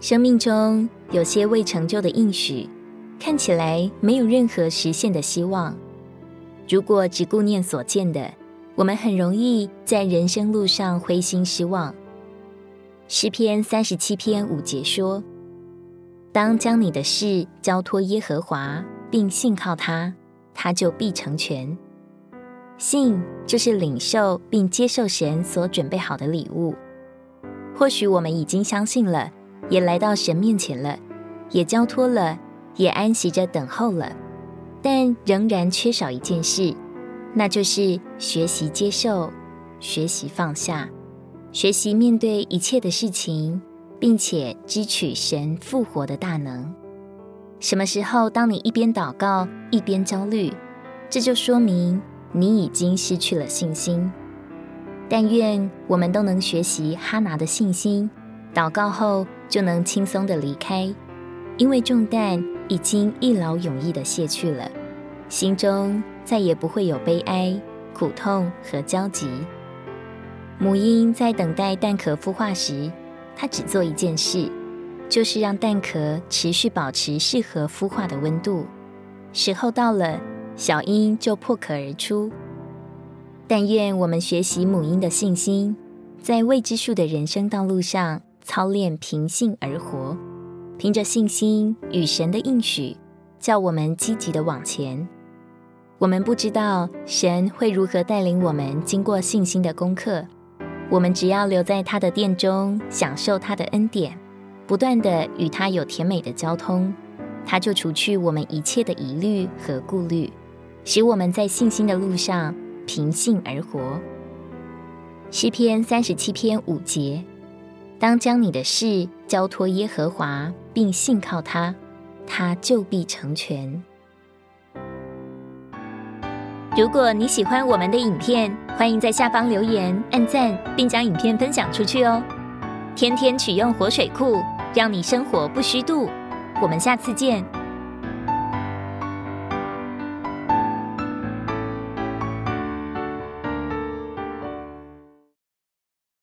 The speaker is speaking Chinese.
生命中有些未成就的应许，看起来没有任何实现的希望。如果只顾念所见的，我们很容易在人生路上灰心失望。诗篇三十七篇五节说：“当将你的事交托耶和华，并信靠他，他就必成全。”信就是领受并接受神所准备好的礼物。或许我们已经相信了，也来到神面前了，也交托了，也安息着等候了，但仍然缺少一件事，那就是学习接受，学习放下，学习面对一切的事情，并且支取神复活的大能。什么时候，当你一边祷告一边焦虑，这就说明，你已经失去了信心，但愿我们都能学习哈拿的信心，祷告后就能轻松地离开，因为重担已经一劳永逸地卸去了，心中再也不会有悲哀、苦痛和焦急。母鹰在等待蛋壳孵化时，它只做一件事，就是让蛋壳持续保持适合孵化的温度，时候到了。小鹰就破壳而出。但愿我们学习母鹰的信心，在未知数的人生道路上操练凭信而活，凭着信心与神的应许，叫我们积极地往前。我们不知道神会如何带领我们经过信心的功课，我们只要留在他的殿中，享受他的恩典，不断地与他有甜美的交通，他就除去我们一切的疑虑和顾虑。使我们在信心的路上凭信而活。诗篇三十七篇五节：当将你的事交托耶和华，并信靠他，他就必成全。如果你喜欢我们的影片，欢迎在下方留言、按赞，并将影片分享出去哦。天天取用活水库，让你生活不虚度。我们下次见。